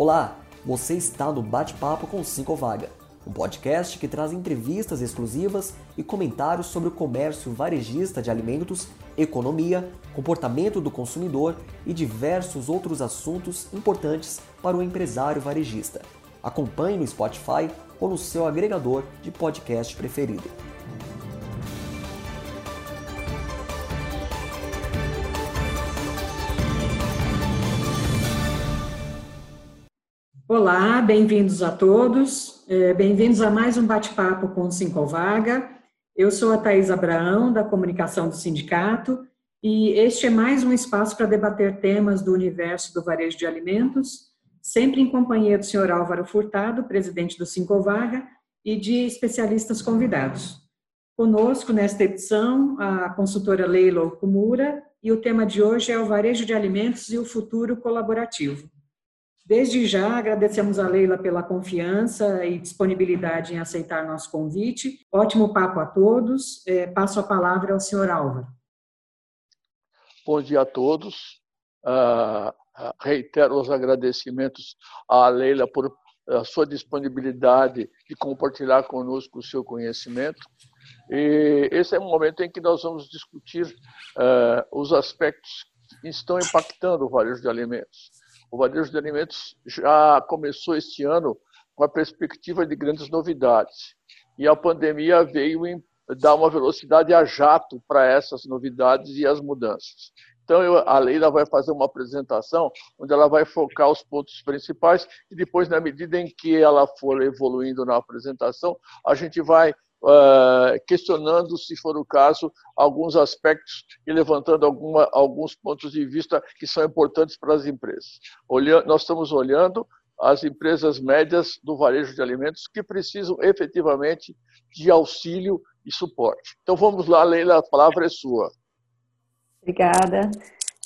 Olá, você está no Bate-Papo com Cinco Vaga, um podcast que traz entrevistas exclusivas e comentários sobre o comércio varejista de alimentos, economia, comportamento do consumidor e diversos outros assuntos importantes para o empresário varejista. Acompanhe no Spotify ou no seu agregador de podcast preferido. Olá, bem-vindos a todos, é, bem-vindos a mais um bate-papo com o Cinco Vaga. Eu sou a Thais Abraão, da comunicação do sindicato, e este é mais um espaço para debater temas do universo do varejo de alimentos, sempre em companhia do senhor Álvaro Furtado, presidente do Cinco Vaga, e de especialistas convidados. Conosco, nesta edição, a consultora Leila Okumura, e o tema de hoje é o varejo de alimentos e o futuro colaborativo. Desde já agradecemos a Leila pela confiança e disponibilidade em aceitar nosso convite. Ótimo papo a todos. É, passo a palavra ao senhor Álvaro. Bom dia a todos. Uh, reitero os agradecimentos à Leila por a sua disponibilidade de compartilhar conosco o seu conhecimento. E esse é o momento em que nós vamos discutir uh, os aspectos que estão impactando o varejo de alimentos. O varejo de alimentos já começou este ano com a perspectiva de grandes novidades. E a pandemia veio dar uma velocidade a jato para essas novidades e as mudanças. Então, eu, a Leila vai fazer uma apresentação onde ela vai focar os pontos principais e depois, na medida em que ela for evoluindo na apresentação, a gente vai questionando, se for o caso, alguns aspectos e levantando alguma, alguns pontos de vista que são importantes para as empresas. Olhando, nós estamos olhando as empresas médias do varejo de alimentos que precisam efetivamente de auxílio e suporte. Então vamos lá, Leila, a palavra é sua. Obrigada.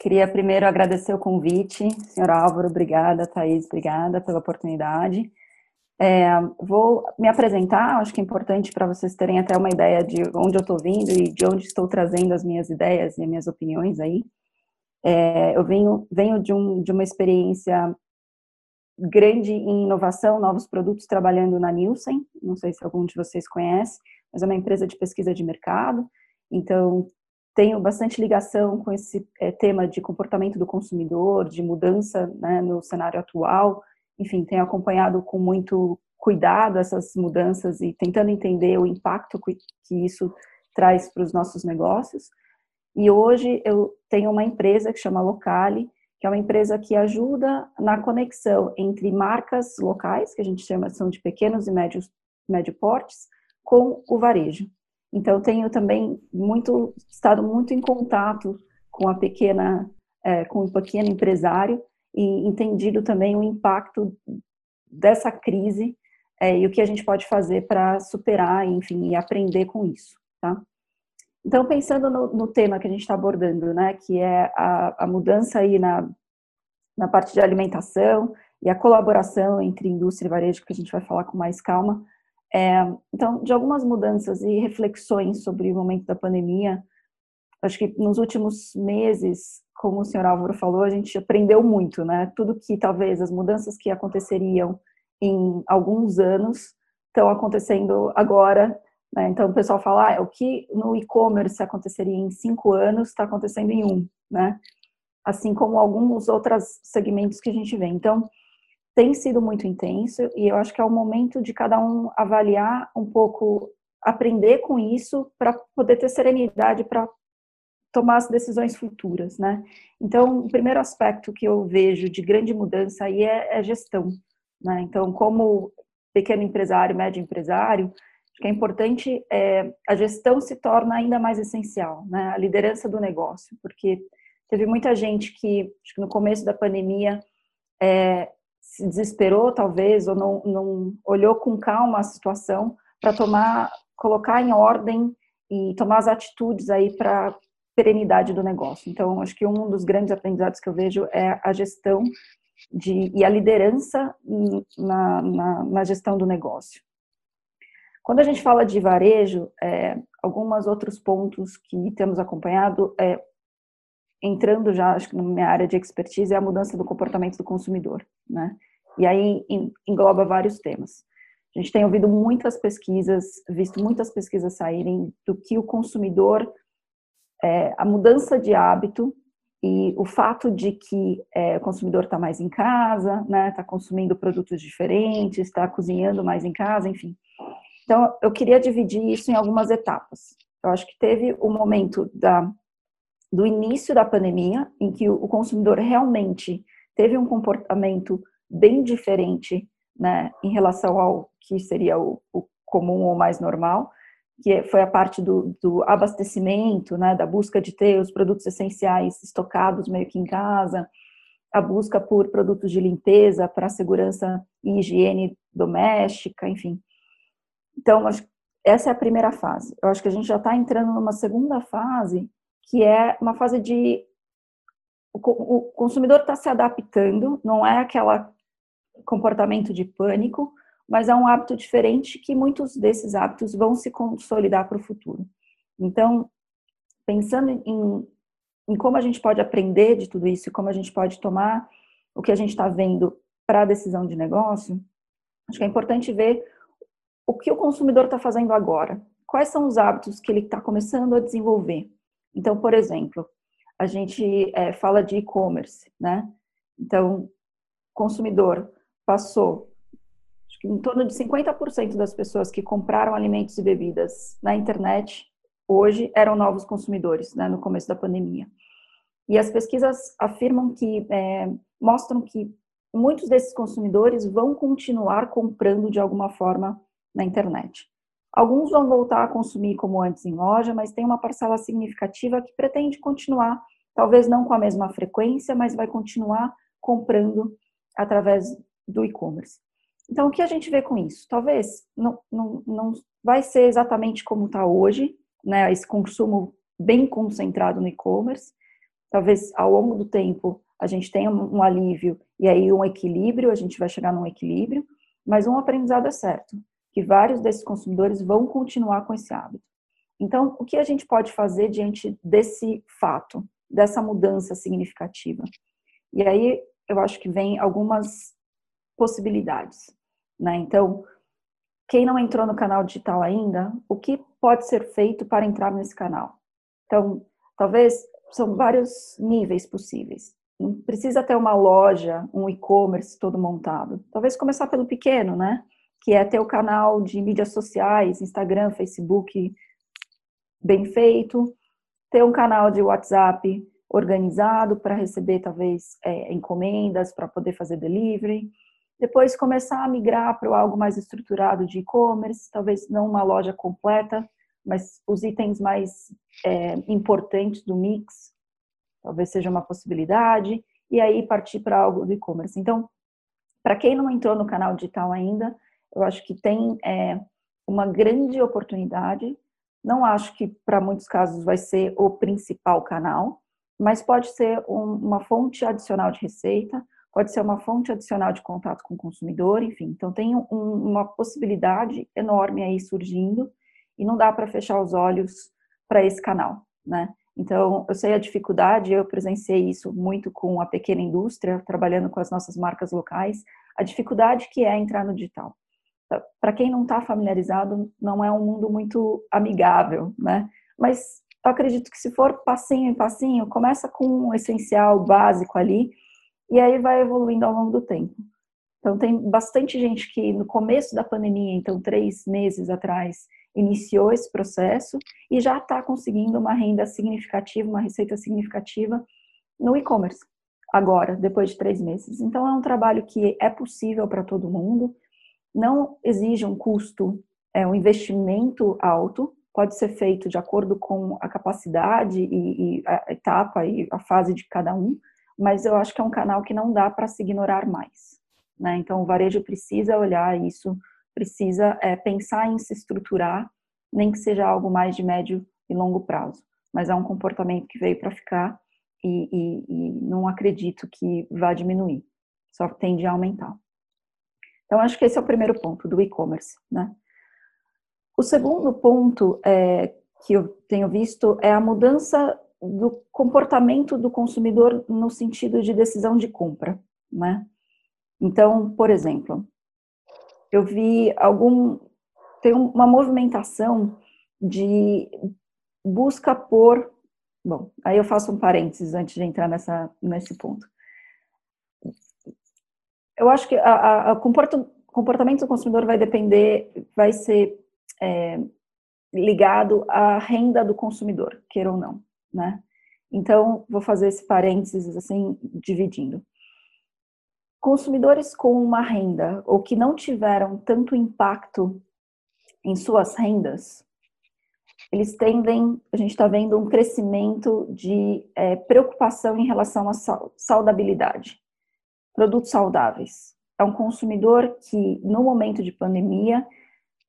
Queria primeiro agradecer o convite, senhor Álvaro, obrigada, Thaís, obrigada pela oportunidade. É, vou me apresentar, acho que é importante para vocês terem até uma ideia de onde eu estou vindo e de onde estou trazendo as minhas ideias e as minhas opiniões aí. É, eu venho, venho de, um, de uma experiência grande em inovação, novos produtos, trabalhando na Nielsen, não sei se algum de vocês conhece, mas é uma empresa de pesquisa de mercado, então tenho bastante ligação com esse é, tema de comportamento do consumidor, de mudança né, no cenário atual, enfim, tenho acompanhado com muito cuidado essas mudanças e tentando entender o impacto que isso traz para os nossos negócios. E hoje eu tenho uma empresa que chama Locale, que é uma empresa que ajuda na conexão entre marcas locais, que a gente chama são de pequenos e médios médio portes, com o varejo. Então tenho também muito estado muito em contato com a pequena é, com o pequeno empresário e entendido também o impacto dessa crise é, e o que a gente pode fazer para superar, enfim, e aprender com isso, tá? Então, pensando no, no tema que a gente está abordando, né, que é a, a, mudança aí na, na parte de alimentação e a colaboração entre indústria e varejo, que a gente vai falar com mais calma. É, então, de algumas mudanças e reflexões sobre o momento da pandemia, acho que nos últimos meses como o senhor Álvaro falou, a gente aprendeu muito, né? Tudo que talvez as mudanças que aconteceriam em alguns anos estão acontecendo agora. Né? Então o pessoal fala, ah, o que no e-commerce aconteceria em cinco anos está acontecendo em um, né? Assim como alguns outros segmentos que a gente vê. Então tem sido muito intenso e eu acho que é o momento de cada um avaliar um pouco, aprender com isso para poder ter serenidade para tomar as decisões futuras, né? Então, o primeiro aspecto que eu vejo de grande mudança aí é, é gestão, né? Então, como pequeno empresário, médio empresário, acho que é importante é, a gestão se torna ainda mais essencial, né? A liderança do negócio, porque teve muita gente que, acho que no começo da pandemia, é, se desesperou talvez ou não, não olhou com calma a situação para tomar, colocar em ordem e tomar as atitudes aí para perenidade do negócio. Então, acho que um dos grandes aprendizados que eu vejo é a gestão de, e a liderança na, na, na gestão do negócio. Quando a gente fala de varejo, é, alguns outros pontos que temos acompanhado, é, entrando já, acho que na minha área de expertise, é a mudança do comportamento do consumidor, né? E aí engloba vários temas. A gente tem ouvido muitas pesquisas, visto muitas pesquisas saírem do que o consumidor, é, a mudança de hábito e o fato de que é, o consumidor está mais em casa, está né, tá consumindo produtos diferentes, está cozinhando mais em casa, enfim. Então, eu queria dividir isso em algumas etapas. Eu acho que teve o momento da, do início da pandemia, em que o consumidor realmente teve um comportamento bem diferente né, em relação ao que seria o, o comum ou mais normal, que foi a parte do, do abastecimento, né, da busca de ter os produtos essenciais estocados meio que em casa, a busca por produtos de limpeza para segurança e higiene doméstica, enfim. Então, essa é a primeira fase. Eu acho que a gente já está entrando numa segunda fase, que é uma fase de o consumidor está se adaptando, não é aquele comportamento de pânico, mas é um hábito diferente que muitos desses hábitos vão se consolidar para o futuro. Então, pensando em, em como a gente pode aprender de tudo isso como a gente pode tomar o que a gente está vendo para a decisão de negócio, acho que é importante ver o que o consumidor está fazendo agora. Quais são os hábitos que ele está começando a desenvolver? Então, por exemplo, a gente é, fala de e-commerce, né? Então, consumidor passou em torno de 50% das pessoas que compraram alimentos e bebidas na internet hoje eram novos consumidores, né, no começo da pandemia. E as pesquisas afirmam que é, mostram que muitos desses consumidores vão continuar comprando de alguma forma na internet. Alguns vão voltar a consumir como antes em loja, mas tem uma parcela significativa que pretende continuar, talvez não com a mesma frequência, mas vai continuar comprando através do e-commerce. Então, o que a gente vê com isso? Talvez não, não, não vai ser exatamente como está hoje, né, esse consumo bem concentrado no e-commerce. Talvez ao longo do tempo a gente tenha um, alívio e aí um equilíbrio, a gente vai chegar num equilíbrio, mas um aprendizado é certo, que vários desses consumidores vão continuar com esse hábito. Então, o que a gente pode fazer diante desse fato, dessa mudança significativa? E aí eu acho que vem algumas possibilidades. Né? Então, quem não entrou no canal digital ainda, o que pode ser feito para entrar nesse canal? Então, talvez são vários níveis possíveis. Não precisa ter uma loja, um e-commerce todo montado. Talvez começar pelo pequeno, né? Que é ter o canal de mídias sociais, Instagram, Facebook bem feito, ter um canal de WhatsApp organizado para receber talvez é, encomendas, para poder fazer delivery depois começar a migrar para algo mais estruturado de e-commerce, talvez não uma loja completa, mas os itens mais é, importantes do mix, talvez seja uma possibilidade, e aí partir para algo do e-commerce. Então, para quem não entrou no canal digital ainda, eu acho que tem é, uma grande oportunidade. Não acho que para muitos casos vai ser o principal canal, mas pode ser um, uma fonte adicional de receita, pode ser uma fonte adicional de contato com o consumidor, enfim. Então, tem um, uma possibilidade enorme aí surgindo e não dá para fechar os olhos para esse canal, né? Então, eu sei a dificuldade, eu presenciei isso muito com a pequena indústria, trabalhando com as nossas marcas locais, a dificuldade que é entrar no digital. Para quem não está familiarizado, não é um mundo muito amigável, né? Mas eu acredito que se for passinho em passinho, começa com um essencial básico ali, e aí vai evoluindo ao longo do tempo. Então, tem bastante gente que no começo da pandemia, então três meses atrás, iniciou esse processo e já está conseguindo uma renda significativa, uma receita significativa no e-commerce, agora, depois de três meses. Então, é um trabalho que é possível para todo mundo, não exige um custo, é um investimento alto, pode ser feito de acordo com a capacidade e, e a etapa e a fase de cada um, mas eu acho que é um canal que não dá para se ignorar mais. Né? Então, o varejo precisa olhar isso, precisa é, pensar em se estruturar, nem que seja algo mais de médio e longo prazo. Mas é um comportamento que veio para ficar e, e, e, não acredito que vá diminuir, só tende a aumentar. Então, acho que esse é o primeiro ponto do e-commerce. Né? O segundo ponto é, que eu tenho visto é a mudança do comportamento do consumidor no sentido de decisão de compra, né? Então, por exemplo, eu vi algum tem uma movimentação de busca por bom, aí eu faço um parênteses antes de entrar nessa nesse ponto. Eu acho que a, comportamento do consumidor vai depender, vai ser é, ligado à renda do consumidor, queira ou não, né? Então, vou fazer esse parênteses assim, dividindo. Consumidores com uma renda ou que não tiveram tanto impacto em suas rendas, eles tendem, a gente está vendo um crescimento de é, preocupação em relação à saudabilidade, produtos saudáveis. É um consumidor que, no momento de pandemia,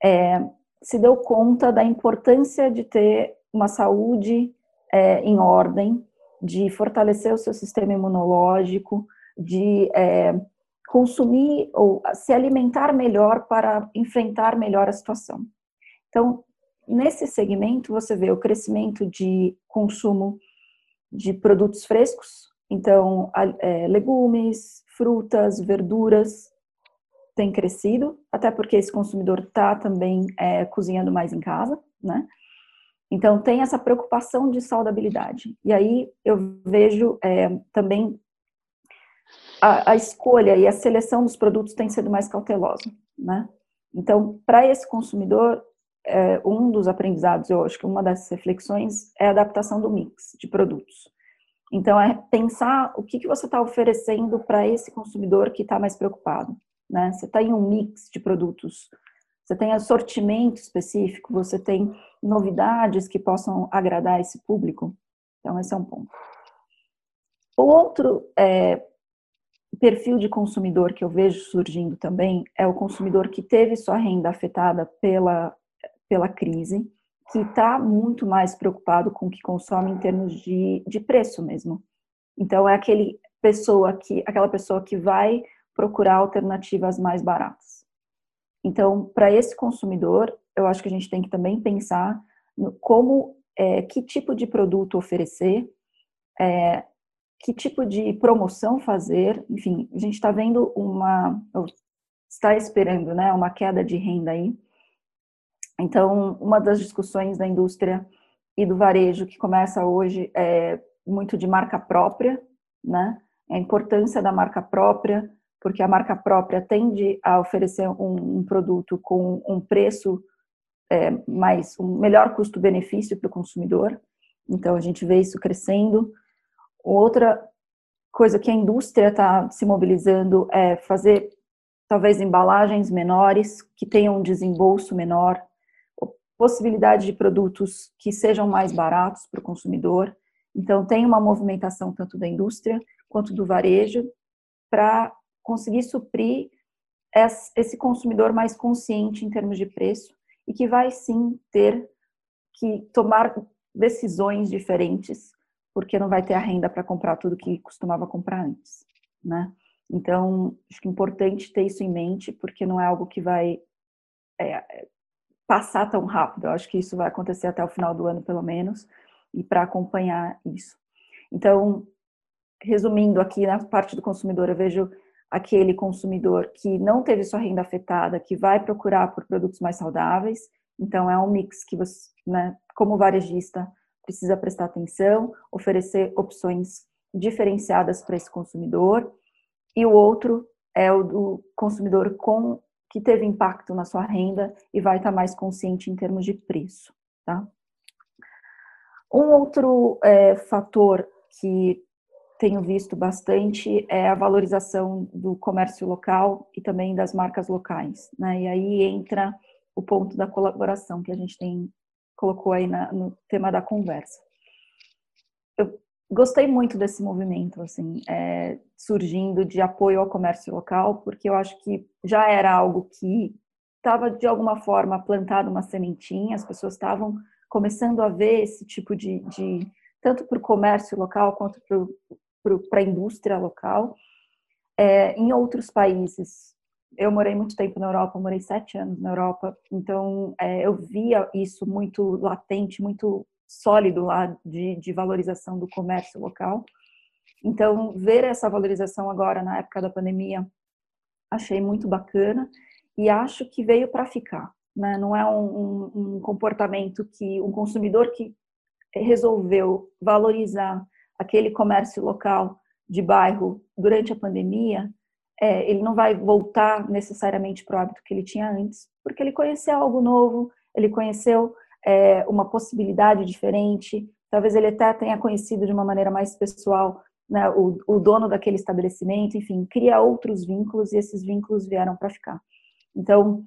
é, se deu conta da importância de ter uma saúde é, em ordem, de fortalecer o seu sistema imunológico, de é, consumir ou se alimentar melhor para enfrentar melhor a situação. Então, nesse segmento, você vê o crescimento de consumo de produtos frescos, então, é, legumes, frutas, verduras, tem crescido, até porque esse consumidor está também é, cozinhando mais em casa, né? Então, tem essa preocupação de saudabilidade. E aí eu vejo é, também a, a, escolha e a seleção dos produtos tem sido mais cautelosa, né? Então, para esse consumidor, é, um dos aprendizados, eu acho que uma das reflexões é a adaptação do mix de produtos. Então, é pensar o que, que você está oferecendo para esse consumidor que está mais preocupado né? Você está em um mix de produtos, você tem assortimento específico, você tem novidades que possam agradar esse público. Então, esse é um ponto. O outro é, perfil de consumidor que eu vejo surgindo também é o consumidor que teve sua renda afetada pela, pela crise, que está muito mais preocupado com o que consome em termos de, de preço mesmo. Então, é aquele pessoa que, aquela pessoa que vai procurar alternativas mais baratas. Então, para esse consumidor, eu acho que a gente tem que também pensar no como, é, que tipo de produto oferecer, é, que tipo de promoção fazer, enfim, a gente está vendo uma, está esperando, né, uma queda de renda aí. Então, uma das discussões da indústria e do varejo que começa hoje é muito de marca própria, né, a importância da marca própria, porque a marca própria tende a oferecer um, um produto com um preço é, mais, um melhor custo-benefício para o consumidor. Então, a gente vê isso crescendo. Outra coisa que a indústria está se mobilizando é fazer, talvez, embalagens menores, que tenham um desembolso menor, possibilidade de produtos que sejam mais baratos para o consumidor. Então, tem uma movimentação tanto da indústria quanto do varejo para conseguir suprir esse consumidor mais consciente em termos de preço e que vai sim ter que tomar decisões diferentes, porque não vai ter a renda para comprar tudo que costumava comprar antes, né? Então, acho que é importante ter isso em mente, porque não é algo que vai é, passar tão rápido. Eu acho que isso vai acontecer até o final do ano, pelo menos, e para acompanhar isso. Então, resumindo aqui na parte do consumidor, eu vejo aquele consumidor que não teve sua renda afetada, que vai procurar por produtos mais saudáveis. Então, é um mix que você, né, como varejista, precisa prestar atenção, oferecer opções diferenciadas para esse consumidor. E o outro é o do consumidor com que teve impacto na sua renda e vai estar mais consciente em termos de preço, tá? Um outro é, fator que tenho visto bastante é a valorização do comércio local e também das marcas locais, né? E aí entra o ponto da colaboração que a gente tem colocou aí na, no tema da conversa. Eu gostei muito desse movimento, assim, é, surgindo de apoio ao comércio local, porque eu acho que já era algo que estava de alguma forma plantado uma sementinha, as pessoas estavam começando a ver esse tipo de, de tanto para o comércio local quanto para a indústria local. É, em outros países, eu morei muito tempo na Europa, morei sete anos na Europa, então é, eu via isso muito latente, muito sólido lá de, de valorização do comércio local. Então, ver essa valorização agora na época da pandemia achei muito bacana e acho que veio para ficar. Né? Não é um, um, um comportamento que um consumidor que resolveu valorizar aquele comércio local de bairro durante a pandemia, é, ele não vai voltar necessariamente para o hábito que ele tinha antes, porque ele conheceu algo novo, ele conheceu é, uma possibilidade diferente, talvez ele até tenha conhecido de uma maneira mais pessoal né, o, o dono daquele estabelecimento, enfim, cria outros vínculos e esses vínculos vieram para ficar. Então,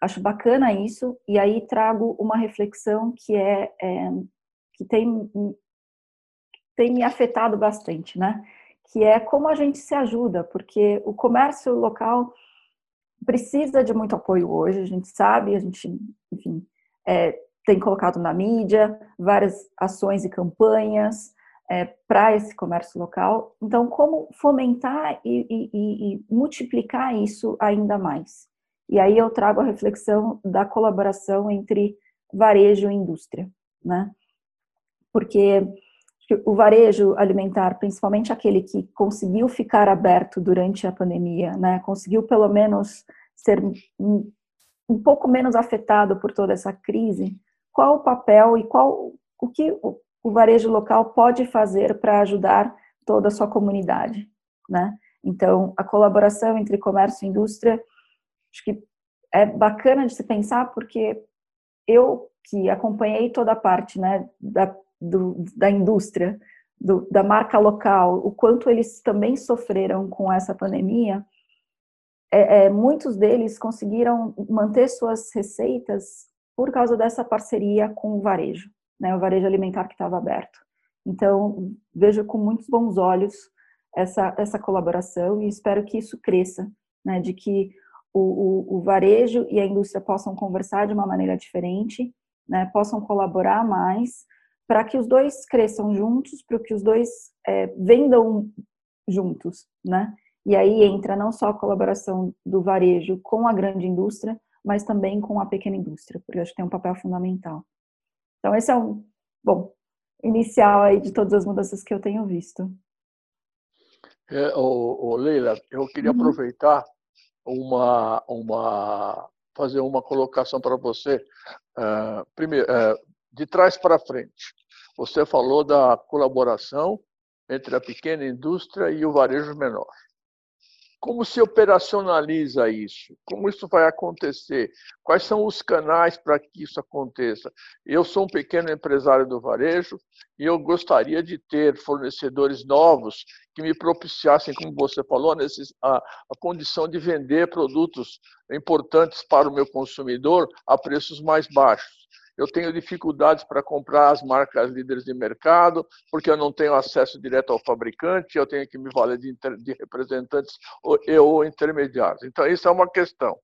acho bacana isso, e aí trago uma reflexão que é, é que tem, tem me afetado bastante, né? Que é como a gente se ajuda, porque o comércio local precisa de muito apoio hoje, a gente sabe, a gente, enfim, é, tem colocado na mídia várias ações e campanhas é, para esse comércio local. Então, como fomentar e, e, e multiplicar isso ainda mais? E aí eu trago a reflexão da colaboração entre varejo e indústria, né? Porque o varejo alimentar, principalmente aquele que conseguiu ficar aberto durante a pandemia, né? Conseguiu pelo menos ser um pouco menos afetado por toda essa crise. Qual o papel e qual o que o varejo local pode fazer para ajudar toda a sua comunidade, né? Então, a colaboração entre comércio e indústria acho que é bacana de se pensar porque eu que acompanhei toda a parte né, da, do, da indústria, do, da marca local, o quanto eles também sofreram com essa pandemia, é, é, muitos deles conseguiram manter suas receitas por causa dessa parceria com o varejo, né, o varejo alimentar que estava aberto. Então, vejo com muitos bons olhos essa, essa colaboração e espero que isso cresça, né, de que o, o, o, varejo e a indústria possam conversar de uma maneira diferente, né, possam colaborar mais, para que os dois cresçam juntos, para que os dois é, vendam juntos, né? E aí entra não só a colaboração do varejo com a grande indústria, mas também com a pequena indústria, porque acho que tem um papel fundamental. Então esse é um, bom, inicial aí de todas as mudanças que eu tenho visto. É, Leila, eu queria uhum. aproveitar uma, uma, fazer uma colocação para você. Uh, primeiro, uh, de trás para frente. Você falou da colaboração entre a pequena indústria e o varejo menor. Como se operacionaliza isso? Como isso vai acontecer? Quais são os canais para que isso aconteça? Eu sou um pequeno empresário do varejo e eu gostaria de ter fornecedores novos que me propiciassem, como você falou, a, a condição de vender produtos importantes para o meu consumidor a preços mais baixos eu tenho dificuldades para comprar as marcas líderes de mercado, porque eu não tenho acesso direto ao fabricante, eu tenho que me valer de, de representantes ou, ou intermediários. Então, isso é uma questão.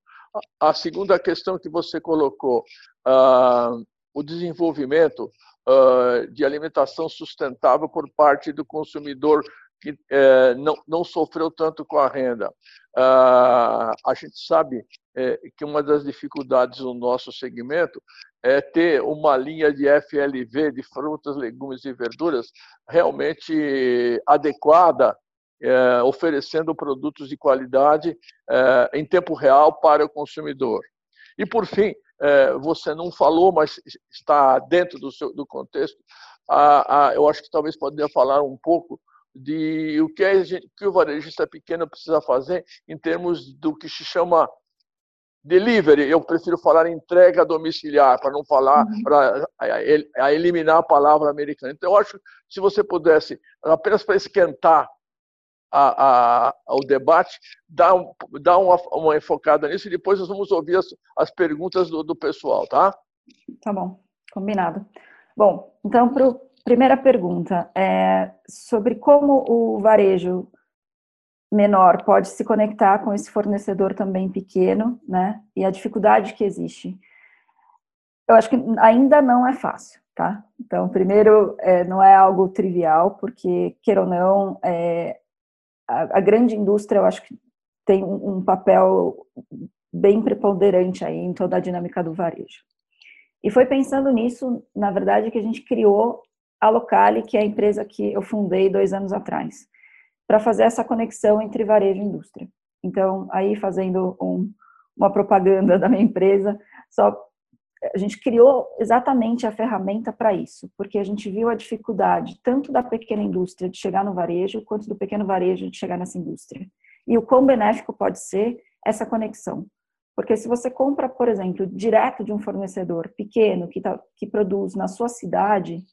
A segunda questão que você colocou, uh, o desenvolvimento uh, de alimentação sustentável por parte do consumidor que uh, não, não sofreu tanto com a renda. Ah, a gente sabe é, que uma das dificuldades no nosso segmento é ter uma linha de FLV, de frutas, legumes e verduras, realmente adequada, é, oferecendo produtos de qualidade é, em tempo real para o consumidor. E, por fim, é, você não falou, mas está dentro do, seu, do contexto, a, a, eu acho que talvez poderia falar um pouco de o que, a gente, que o varejista pequeno precisa fazer em termos do que se chama delivery, eu prefiro falar entrega domiciliar, para não falar, uhum. para eliminar a palavra americana. Então, eu acho que se você pudesse, apenas para esquentar a, a, o debate, dar, um, dar uma, uma, enfocada nisso e depois nós vamos ouvir as, as perguntas do, do pessoal, tá? Tá bom, combinado. Bom, então, para a primeira pergunta, é sobre como o varejo menor pode se conectar com esse fornecedor também pequeno, né? E a dificuldade que existe. Eu acho que ainda não é fácil, tá? Então, primeiro, é, não é algo trivial, porque, queira ou não, é, a, a, grande indústria, eu acho que tem um, um, papel bem preponderante aí em toda a dinâmica do varejo. E foi pensando nisso, na verdade, que a gente criou a Locale, que é a empresa que eu fundei dois anos atrás para fazer essa conexão entre varejo e indústria. Então, aí fazendo um, uma propaganda da minha empresa, só a gente criou exatamente a ferramenta para isso, porque a gente viu a dificuldade tanto da pequena indústria de chegar no varejo, quanto do pequeno varejo de chegar nessa indústria. E o quão benéfico pode ser essa conexão. Porque se você compra, por exemplo, direto de um fornecedor pequeno que, tá, que produz na sua cidade,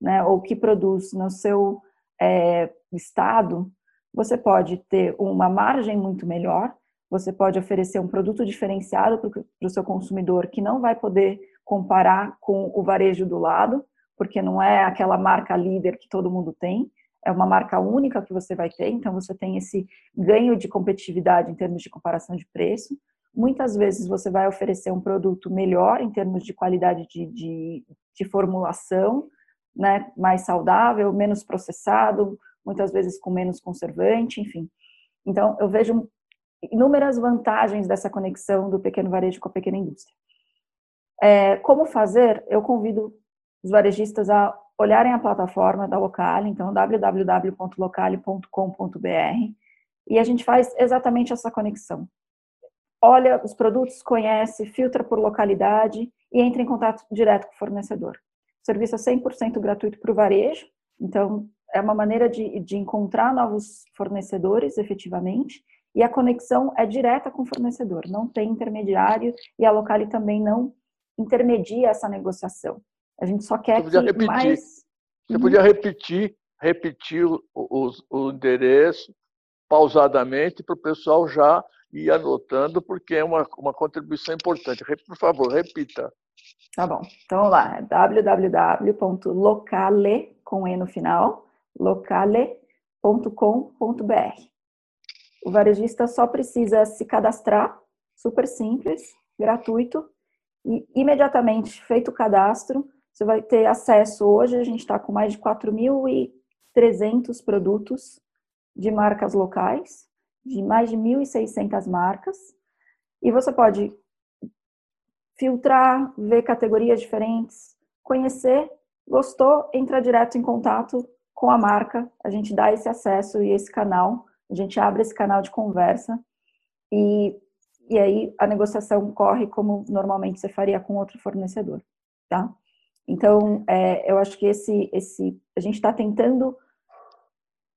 né, ou que produz no seu é, estado, você pode ter uma margem muito melhor, você pode oferecer um produto diferenciado para o seu consumidor que não vai poder comparar com o varejo do lado, porque não é aquela marca líder que todo mundo tem, é uma marca única que você vai ter, então você tem esse ganho de competitividade em termos de comparação de preço. Muitas vezes você vai oferecer um produto melhor em termos de qualidade de, de, de formulação, né, mais saudável, menos processado, muitas vezes com menos conservante, enfim. Então, eu vejo inúmeras vantagens dessa conexão do pequeno varejo com a pequena indústria. É, como fazer? Eu convido os varejistas a olharem a plataforma da Locale, então www.locale.com.br, e a gente faz exatamente essa conexão. Olha os produtos, conhece, filtra por localidade e entra em contato direto com o fornecedor. Serviço é 100% gratuito para o varejo, então é uma maneira de, de encontrar novos fornecedores efetivamente e a conexão é direta com o fornecedor, não tem intermediário e a Locale também não intermedia essa negociação. A gente só quer que repetir. mais... Você uhum. podia repetir, repetir o, o, o endereço pausadamente para o pessoal já ir anotando, porque é uma, uma contribuição importante. Por favor, repita. Tá bom. Então, vamos lá. www.locale, com E no final, locale.com.br. O varejista só precisa se cadastrar, super simples, gratuito, e imediatamente feito o cadastro, você vai ter acesso. Hoje a gente está com mais de 4.300 produtos de marcas locais, de mais de 1.600 marcas, e você pode filtrar, ver categorias diferentes, conhecer, gostou, entra direto em contato com a marca, a gente dá esse acesso e esse canal, a gente abre esse canal de conversa e, e aí a negociação corre como normalmente você faria com outro fornecedor, tá? Então, é, eu acho que esse, esse, a gente está tentando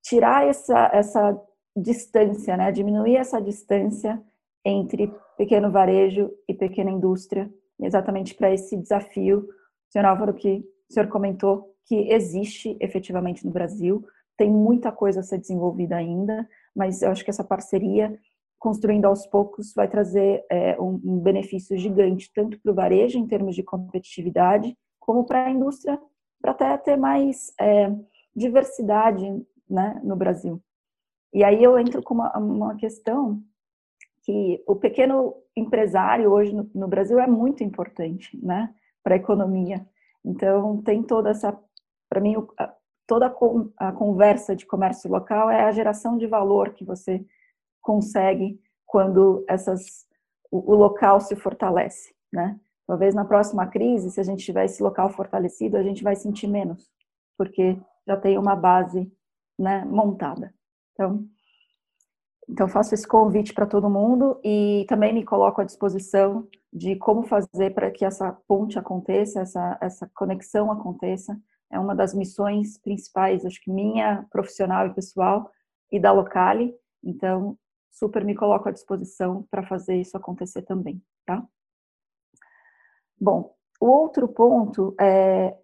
tirar essa, essa distância, né? Diminuir essa distância entre pequeno varejo e pequena indústria, exatamente para esse desafio, senhor Álvaro, que o senhor comentou que existe efetivamente no Brasil, tem muita coisa a ser desenvolvida ainda, mas eu acho que essa parceria, construindo aos poucos, vai trazer é, um, um benefício gigante, tanto para o varejo, em termos de competitividade, como para a indústria, para até ter mais é, diversidade né, no Brasil. E aí eu entro com uma, uma questão que o pequeno empresário hoje no, no Brasil é muito importante, né, para a economia. Então tem toda essa, para mim, toda a, conversa de comércio local é a geração de valor que você consegue quando essas o, o local se fortalece, né? Talvez na próxima crise, se a gente tiver esse local fortalecido, a gente vai sentir menos, porque já tem uma base, né, montada. Então, então, faço esse convite para todo mundo e também me coloco à disposição de como fazer para que essa ponte aconteça, essa, essa conexão aconteça. É uma das missões principais, acho que minha, profissional e pessoal, e da Locale. Então, super me coloco à disposição para fazer isso acontecer também, tá? Bom, o outro ponto é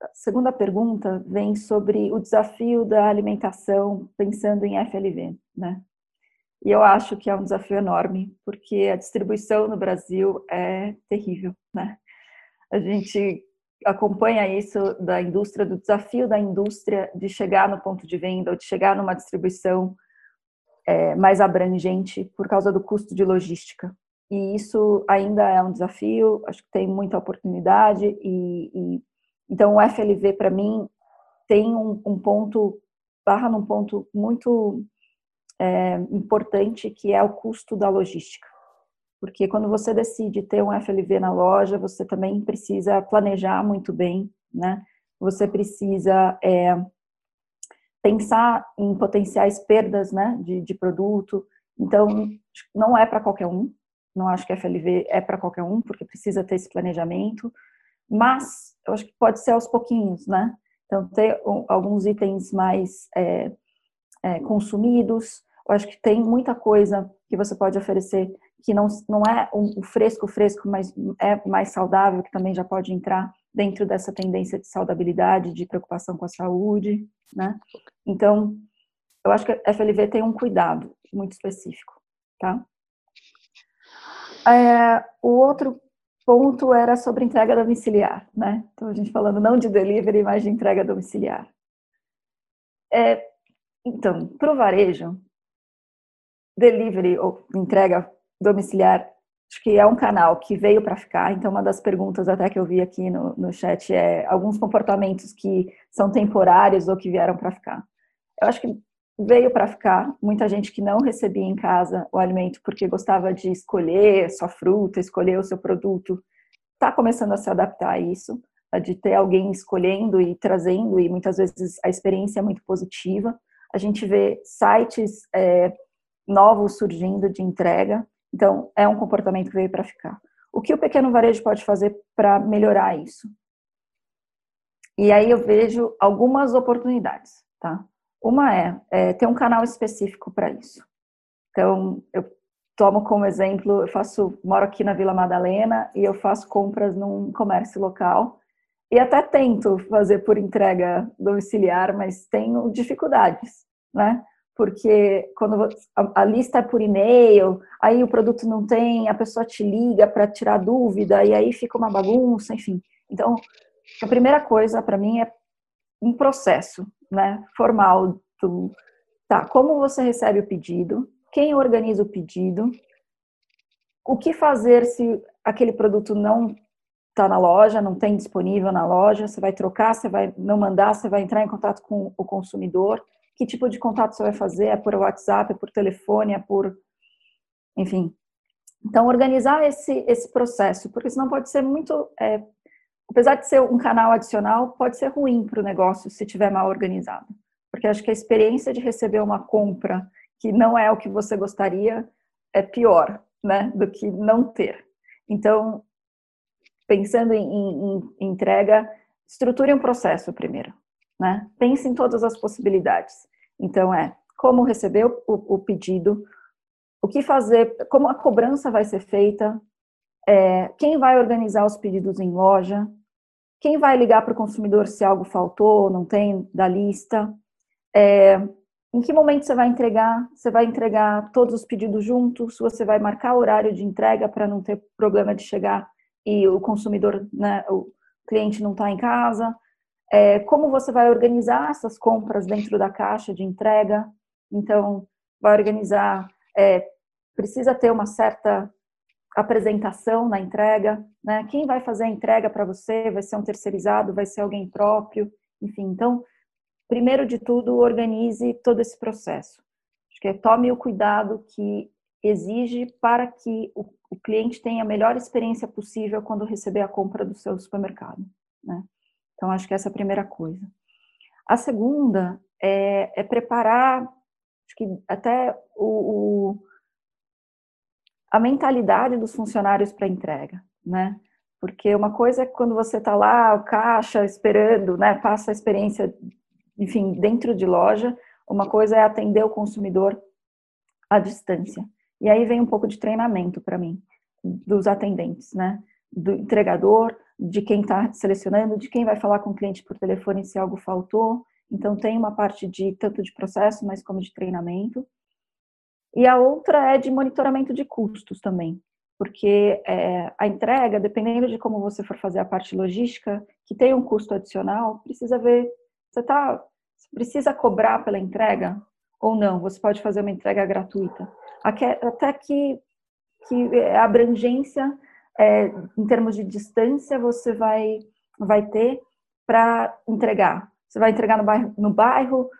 a segunda pergunta vem sobre o desafio da alimentação pensando em FLV, né? E eu acho que é um desafio enorme, porque a distribuição no Brasil é terrível, né? A gente acompanha isso da indústria, do desafio da indústria de chegar no ponto de venda ou de chegar numa distribuição é, mais abrangente por causa do custo de logística. E isso ainda é um desafio, acho que tem muita oportunidade e, e então o FLV para mim tem um, um ponto barra num ponto muito é, importante que é o custo da logística. Porque quando você decide ter um FLV na loja, você também precisa planejar muito bem, né? Você precisa é, pensar em potenciais perdas né, de, de produto. Então, não é para qualquer um, não acho que FLV é para qualquer um, porque precisa ter esse planejamento, mas eu acho que pode ser aos pouquinhos, né? Então, ter alguns itens mais é, é, consumidos, eu acho que tem muita coisa que você pode oferecer que não, não é um fresco fresco, mas é mais saudável, que também já pode entrar dentro dessa tendência de saudabilidade, de preocupação com a saúde, né? Então, eu acho que a FLV tem um cuidado muito específico, tá? É, o outro ponto era sobre entrega domiciliar, né? Então, a gente falando não de delivery, mas de entrega domiciliar. É, então, para o varejo, delivery ou entrega domiciliar, acho que é um canal que veio para ficar. Então, uma das perguntas até que eu vi aqui no, no chat é alguns comportamentos que são temporários ou que vieram para ficar. Eu acho que veio para ficar. Muita gente que não recebia em casa o alimento porque gostava de escolher sua fruta, escolher o seu produto, está começando a se adaptar a isso, de ter alguém escolhendo e trazendo, e muitas vezes a experiência é muito positiva. A gente vê sites é, novos surgindo de entrega, então é um comportamento que veio para ficar. O que o pequeno varejo pode fazer para melhorar isso? E aí eu vejo algumas oportunidades, tá? Uma é, é ter um canal específico para isso. Então, eu tomo como exemplo, eu faço, moro aqui na Vila Madalena e eu faço compras num comércio local e até tento fazer por entrega domiciliar, mas tenho dificuldades, né? Porque quando a, lista é por e-mail, aí o produto não tem, a pessoa te liga para tirar dúvida e aí fica uma bagunça, enfim. Então, a primeira coisa para mim é um processo, né, formal do tá, como você recebe o pedido, quem organiza o pedido, o que fazer se aquele produto não está na loja, não tem disponível na loja, você vai trocar, você vai não mandar, você vai entrar em contato com o consumidor, que tipo de contato você vai fazer, é por WhatsApp, é por telefone, é por enfim. Então, organizar esse, esse processo, porque senão pode ser muito é, apesar de ser um canal adicional, pode ser ruim para o negócio se estiver mal organizado. Porque acho que a experiência de receber uma compra que não é o que você gostaria é pior, né, do que não ter. Então, pensando em, em, em entrega, estruture um processo primeiro, né? Pense em todas as possibilidades. Então, é como receber o, o pedido, o que fazer, como a cobrança vai ser feita, é, quem vai organizar os pedidos em loja, quem vai ligar para o consumidor se algo faltou, não tem da lista? É, em que momento você vai entregar? Você vai entregar todos os pedidos juntos? Você vai marcar o horário de entrega para não ter problema de chegar e o consumidor, né, o cliente não está em casa? É, como você vai organizar essas compras dentro da caixa de entrega? Então, vai organizar, é, precisa ter uma certa apresentação na entrega, né? Quem vai fazer a entrega para você? Vai ser um terceirizado? Vai ser alguém próprio? Enfim, então, primeiro de tudo, organize todo esse processo. Acho que é, tome o cuidado que exige para que o, o cliente tenha a melhor experiência possível quando receber a compra do seu supermercado, né? Então, acho que essa é a primeira coisa. A segunda é, é preparar, acho que até o, o a mentalidade dos funcionários para entrega, né? Porque uma coisa é quando você está lá, o caixa, esperando, né? Passa a experiência, enfim, dentro de loja. Uma coisa é atender o consumidor à distância. E aí vem um pouco de treinamento para mim, dos atendentes, né? Do entregador, de quem está selecionando, de quem vai falar com o cliente por telefone se algo faltou. Então, tem uma parte de tanto de processo, mas como de treinamento. E a outra é de monitoramento de custos também, porque é, a entrega, dependendo de como você for fazer a parte logística, que tem um custo adicional, precisa ver, você tá, precisa cobrar pela entrega ou não, você pode fazer uma entrega gratuita. Até que, que a abrangência é, em termos de distância você vai, vai ter para entregar. Você vai entregar no bairro, no bairro,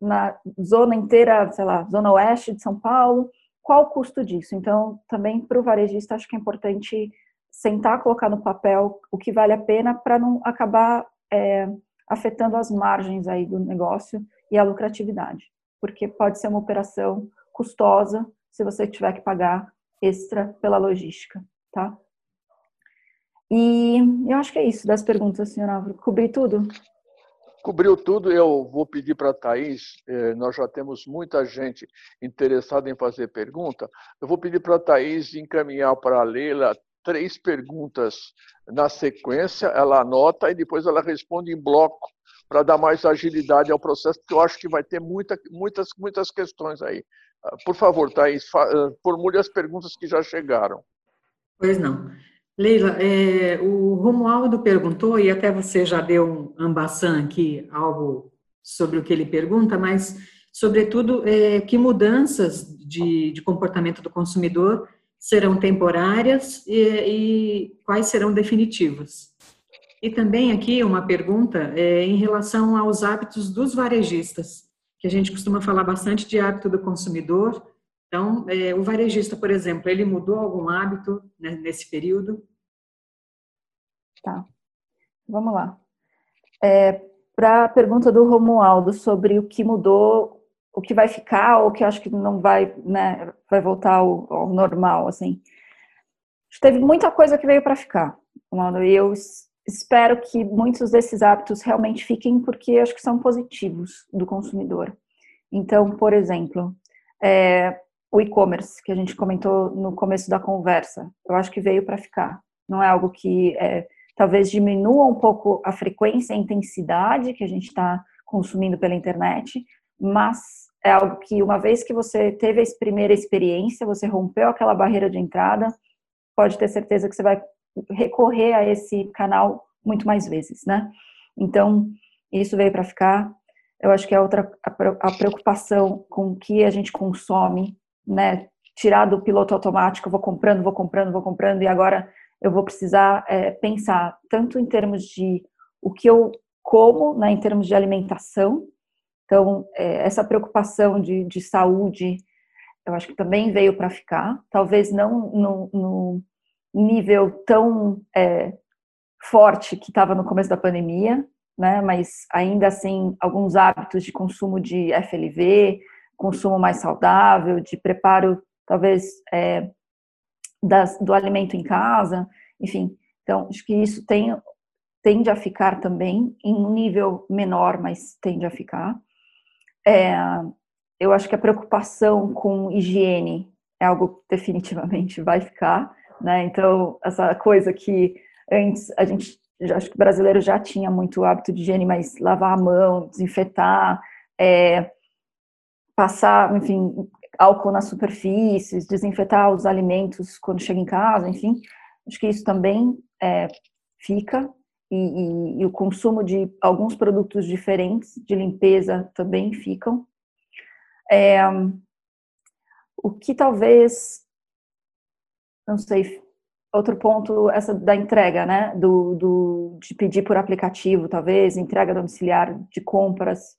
na zona inteira, sei lá, zona oeste de São Paulo. Qual o custo disso? Então, também para o varejista, acho que é importante sentar, colocar no papel o que vale a pena para não acabar é, afetando as margens aí do negócio e a lucratividade, porque pode ser uma operação custosa se você tiver que pagar extra pela logística, tá? E eu acho que é isso das perguntas, senhor Álvaro. Cobri tudo? Cobriu tudo. Eu vou pedir para a Thais, eh, nós já temos muita gente interessada em fazer pergunta. Eu vou pedir para a Thais encaminhar para a Leila três perguntas na sequência, ela anota e depois ela responde em bloco para dar mais agilidade ao processo, porque eu acho que vai ter muita, muitas, muitas questões aí. Ah, por favor, Thaís, ah, formule as perguntas que já chegaram. Pois não. Leila, é, o Romualdo perguntou, e até você já deu um ambaçã aqui, algo sobre o que ele pergunta, mas, sobretudo, é, que mudanças de, de comportamento do consumidor serão temporárias e, e quais serão definitivas. E também aqui uma pergunta é, em relação aos hábitos dos varejistas, que a gente costuma falar bastante de hábito do consumidor. Então, é, o varejista, por exemplo, ele mudou algum hábito né, nesse período? Tá, vamos lá. É, Para a pergunta do Romualdo sobre o que mudou o que vai ficar ou que acho que não vai, né, vai voltar ao, ao normal, assim. Teve muita coisa que veio para ficar, e eu espero que muitos desses hábitos realmente fiquem porque acho que são positivos do consumidor. Então, por exemplo, é, o e-commerce que a gente comentou no começo da conversa, eu acho que veio para ficar. Não é algo que é, talvez diminua um pouco a frequência e a intensidade que a gente está consumindo pela internet, mas é algo que, uma vez que você teve a primeira experiência, você rompeu aquela barreira de entrada, pode ter certeza que você vai recorrer a esse canal muito mais vezes, né? Então, isso veio para ficar. Eu acho que é outra a preocupação com o que a gente consome, né? Tirar do piloto automático, vou comprando, vou comprando, vou comprando, e agora eu vou precisar é, pensar tanto em termos de o que eu como, né, em termos de alimentação, então, é, essa preocupação de, de, saúde, eu acho que também veio para ficar, talvez não no, no nível tão é, forte que estava no começo da pandemia, né? Mas ainda assim, alguns hábitos de consumo de FLV, consumo mais saudável, de preparo, talvez, é, das, do alimento em casa, enfim. Então, acho que isso tem, tende a ficar também, em um nível menor, mas tende a ficar. É, eu acho que a preocupação com higiene é algo que definitivamente vai ficar, né? Então, essa coisa que antes a gente, acho que o brasileiro já tinha muito hábito de higiene, mas lavar a mão, desinfetar, é, passar, enfim, álcool nas superfícies, desinfetar os alimentos quando chega em casa, enfim, acho que isso também é, fica e, e, e, o consumo de alguns produtos diferentes de limpeza também ficam. É, o que talvez, não sei, outro ponto, essa da entrega, né, do, do, de pedir por aplicativo, talvez, entrega domiciliar de compras,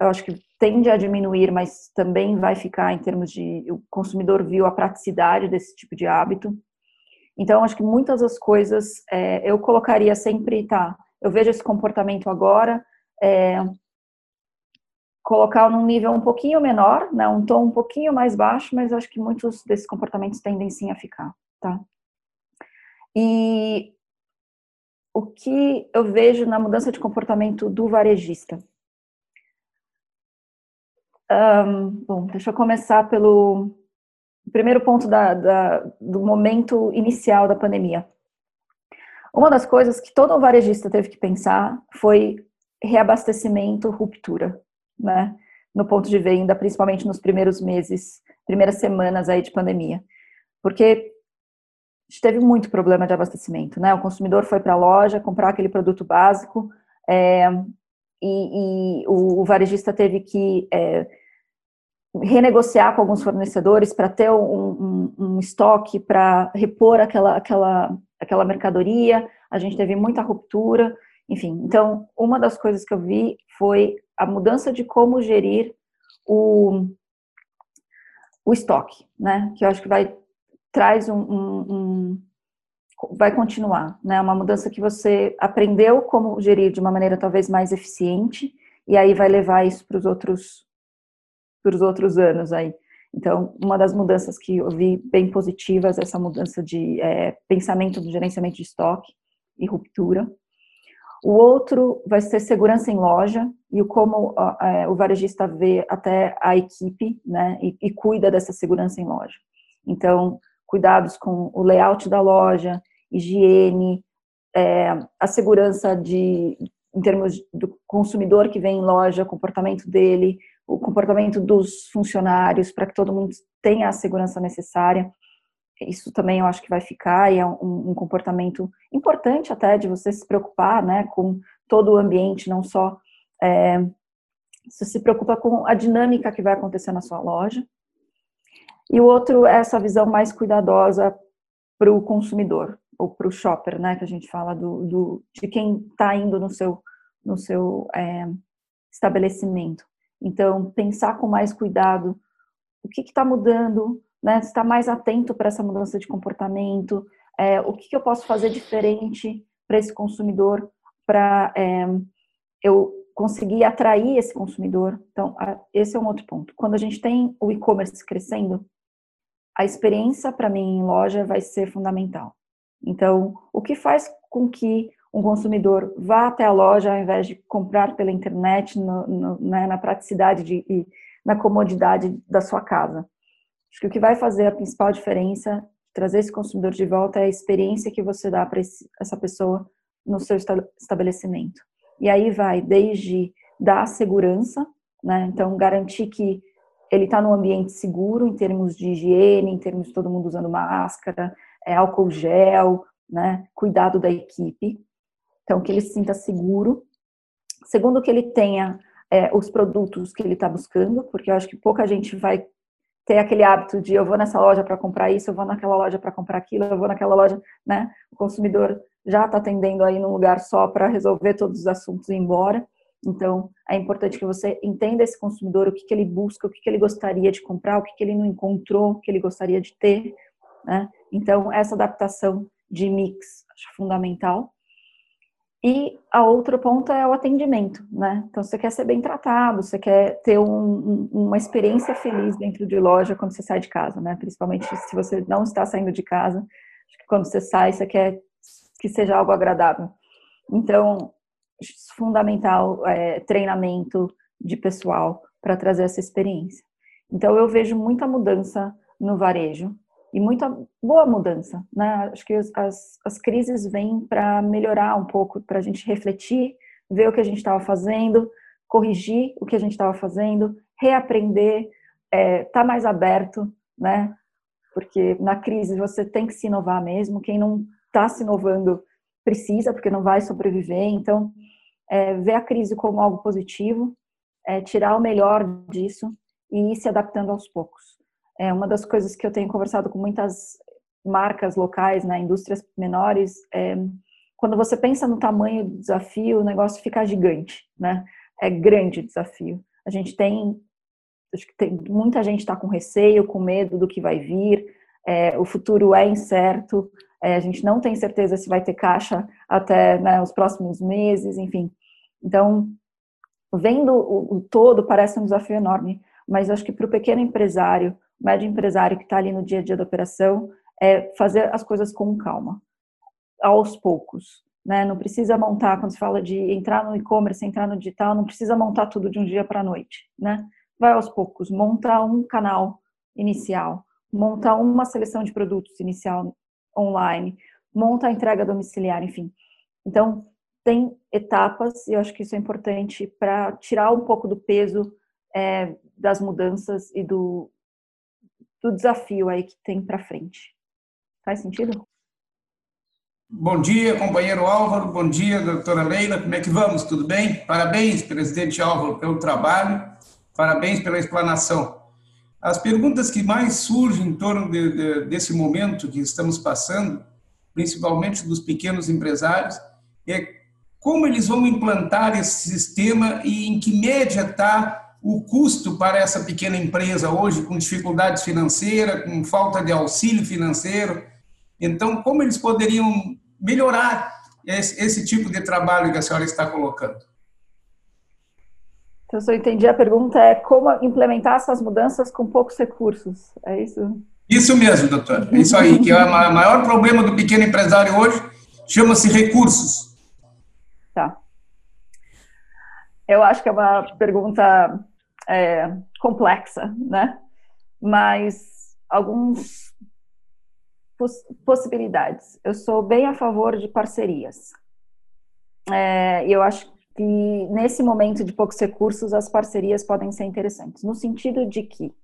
eu acho que tende a diminuir, mas também vai ficar em termos de, o consumidor viu a praticidade desse tipo de hábito. Então, acho que muitas das coisas é, eu colocaria sempre, tá, eu vejo esse comportamento agora, é, colocar num nível um pouquinho menor, né, um tom um pouquinho mais baixo, mas acho que muitos desses comportamentos tendem sim a ficar, tá? E o que eu vejo na mudança de comportamento do varejista? Um, bom, deixa eu começar pelo primeiro ponto da, da, do momento inicial da pandemia. Uma das coisas que todo varejista teve que pensar foi reabastecimento, ruptura, né? No ponto de venda, principalmente nos primeiros meses, primeiras semanas aí de pandemia. Porque a gente teve muito problema de abastecimento, né? O consumidor foi para a loja comprar aquele produto básico é, e, e o, varejista teve que é, renegociar com alguns fornecedores para ter um, um, um estoque para repor aquela, aquela, aquela mercadoria. A gente teve muita ruptura, enfim. Então, uma das coisas que eu vi foi a mudança de como gerir o, o estoque, né? Que eu acho que vai traz um, um vai continuar, né? Uma mudança que você aprendeu como gerir de uma maneira talvez mais eficiente e aí vai levar isso para os outros para os outros anos aí. Então, uma das mudanças que eu vi bem positivas é essa mudança de é, pensamento do gerenciamento de estoque e ruptura. O outro vai ser segurança em loja e o como é, o varejista vê até a equipe, né, e, e cuida dessa segurança em loja. Então, cuidados com o layout da loja, higiene, é, a segurança de, em termos do consumidor que vem em loja, comportamento dele, o comportamento dos funcionários, para que todo mundo tenha a segurança necessária. Isso também eu acho que vai ficar e é um, um comportamento importante até de você se preocupar, né, com todo o ambiente, não só é, você se preocupa com a dinâmica que vai acontecer na sua loja. E o outro é essa visão mais cuidadosa para o consumidor ou para o shopper, né, que a gente fala do, do de quem está indo no seu no seu é, estabelecimento. Então, pensar com mais cuidado o que está mudando, né? Estar mais atento para essa mudança de comportamento, é, o que, que, eu posso fazer diferente para esse consumidor, para é, eu conseguir atrair esse consumidor. Então, esse é um outro ponto. Quando a gente tem o e-commerce crescendo, a experiência para mim em loja vai ser fundamental. Então, o que faz com que um consumidor vá até a loja ao invés de comprar pela internet, no, no, né, na praticidade de, e na comodidade da sua casa. Acho que o que vai fazer a principal diferença, trazer esse consumidor de volta, é a experiência que você dá para essa pessoa no seu estabelecimento. E aí vai desde dar segurança, né? então garantir que ele está num ambiente seguro em termos de higiene, em termos de todo mundo usando máscara, é, álcool gel, né? cuidado da equipe. Então, que ele se sinta seguro. Segundo, que ele tenha é, os produtos que ele está buscando, porque eu acho que pouca gente vai ter aquele hábito de eu vou nessa loja para comprar isso, eu vou naquela loja para comprar aquilo, eu vou naquela loja, né? O consumidor já está atendendo aí num lugar só para resolver todos os assuntos e ir embora. Então, é importante que você entenda esse consumidor, o que, que ele busca, o que, que ele gostaria de comprar, o que, que ele não encontrou, o que ele gostaria de ter. Né? Então, essa adaptação de mix acho fundamental. E a outro ponto é o atendimento, né? Então, você quer ser bem tratado, você quer ter um, uma experiência feliz dentro de loja quando você sai de casa, né? Principalmente se você não está saindo de casa, quando você sai, você quer que seja algo agradável. Então, fundamental é, treinamento de pessoal para trazer essa experiência. Então, eu vejo muita mudança no varejo, e muita boa mudança, né? Acho que as, as crises vêm para melhorar um pouco, para a gente refletir, ver o que a gente estava fazendo, corrigir o que a gente estava fazendo, reaprender, é, tá mais aberto, né? Porque na crise você tem que se inovar mesmo. Quem não está se inovando precisa, porque não vai sobreviver. Então, é, ver a crise como algo positivo, é, tirar o melhor disso e ir se adaptando aos poucos. É uma das coisas que eu tenho conversado com muitas marcas locais, né, indústrias menores, é, quando você pensa no tamanho do desafio, o negócio fica gigante, né? É grande o desafio. A gente tem, acho que tem muita gente está com receio, com medo do que vai vir. É, o futuro é incerto. É, a gente não tem certeza se vai ter caixa até né, os próximos meses, enfim. Então, vendo o, o todo parece um desafio enorme, mas acho que para o pequeno empresário médio empresário que está ali no dia a dia da operação é fazer as coisas com calma, aos poucos. Né? Não precisa montar, quando se fala de entrar no e-commerce, entrar no digital, não precisa montar tudo de um dia para a noite. Né? Vai aos poucos, monta um canal inicial, monta uma seleção de produtos inicial online, monta a entrega domiciliar, enfim. Então, tem etapas, e eu acho que isso é importante para tirar um pouco do peso é, das mudanças e do, do desafio aí que tem para frente. Faz sentido? Bom dia, companheiro Álvaro. Bom dia, doutora Leila. Como é que vamos? Tudo bem? Parabéns, presidente Álvaro, pelo trabalho. Parabéns pela explanação. As perguntas que mais surgem em torno de, de, desse momento que estamos passando, principalmente dos pequenos empresários, é como eles vão implantar esse sistema e em que média está o custo para essa pequena empresa hoje com dificuldades financeiras, com falta de auxílio financeiro. Então, como eles poderiam melhorar esse, esse tipo de trabalho que a senhora está colocando? Então, se eu entendi a pergunta, é como implementar essas mudanças com poucos recursos, é isso? Isso mesmo, doutor. É isso aí, que é o maior problema do pequeno empresário hoje, chama-se recursos. Tá. Eu acho que é uma pergunta é, complexa, né? Mas alguns poss possibilidades. Eu sou bem a favor de parcerias. É, eu acho que nesse momento de poucos recursos as parcerias podem ser interessantes, no sentido de que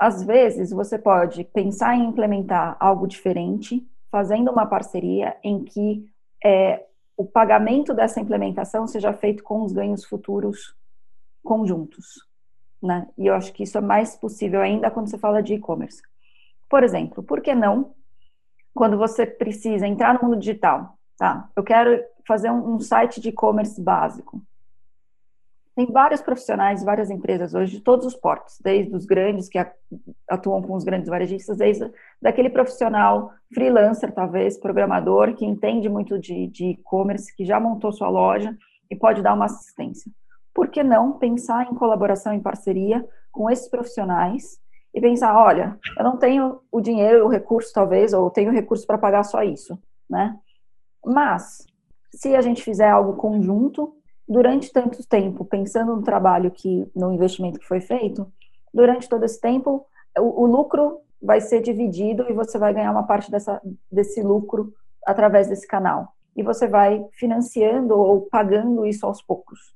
às vezes você pode pensar em implementar algo diferente, fazendo uma parceria em que é, o pagamento dessa implementação seja feito com os ganhos futuros conjuntos. Né? E eu acho que isso é mais possível ainda quando você fala de e-commerce. Por exemplo, por que não, quando você precisa entrar no mundo digital, tá? Eu quero fazer um, um site de e-commerce básico. Tem vários profissionais, várias empresas hoje de todos os portos, desde os grandes que atuam com os grandes varejistas, desde daquele profissional freelancer, talvez, programador, que entende muito de e-commerce, que já montou sua loja e pode dar uma assistência. Por que não pensar em colaboração, em parceria com esses profissionais e pensar, olha, eu não tenho o dinheiro, o recurso talvez, ou tenho recurso para pagar só isso, né? Mas se a gente fizer algo conjunto, durante tanto tempo, pensando no trabalho que, no investimento que foi feito, durante todo esse tempo, o, o lucro vai ser dividido e você vai ganhar uma parte dessa, desse lucro através desse canal. E você vai financiando ou pagando isso aos poucos.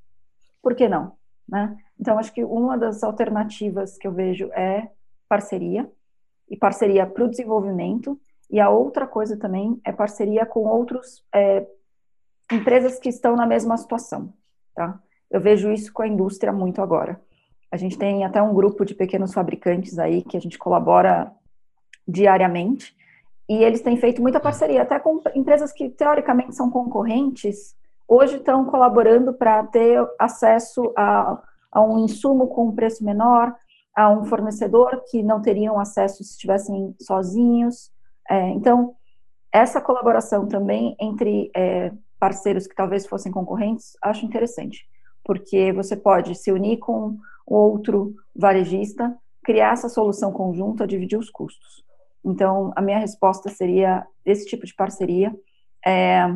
Por que não? Né? Então, acho que uma das alternativas que eu vejo é parceria, e parceria para o desenvolvimento, e a outra coisa também é parceria com outros é, empresas que estão na mesma situação, tá? Eu vejo isso com a indústria muito agora. A gente tem até um grupo de pequenos fabricantes aí que a gente colabora diariamente e eles têm feito muita parceria, até com empresas que teoricamente são concorrentes, hoje estão colaborando para ter acesso a, a, um insumo com um preço menor, a um fornecedor que não teriam acesso se estivessem sozinhos. É, então, essa colaboração também entre é, parceiros que talvez fossem concorrentes, acho interessante, porque você pode se unir com outro varejista, criar essa solução conjunta, dividir os custos. Então, a minha resposta seria esse tipo de parceria é,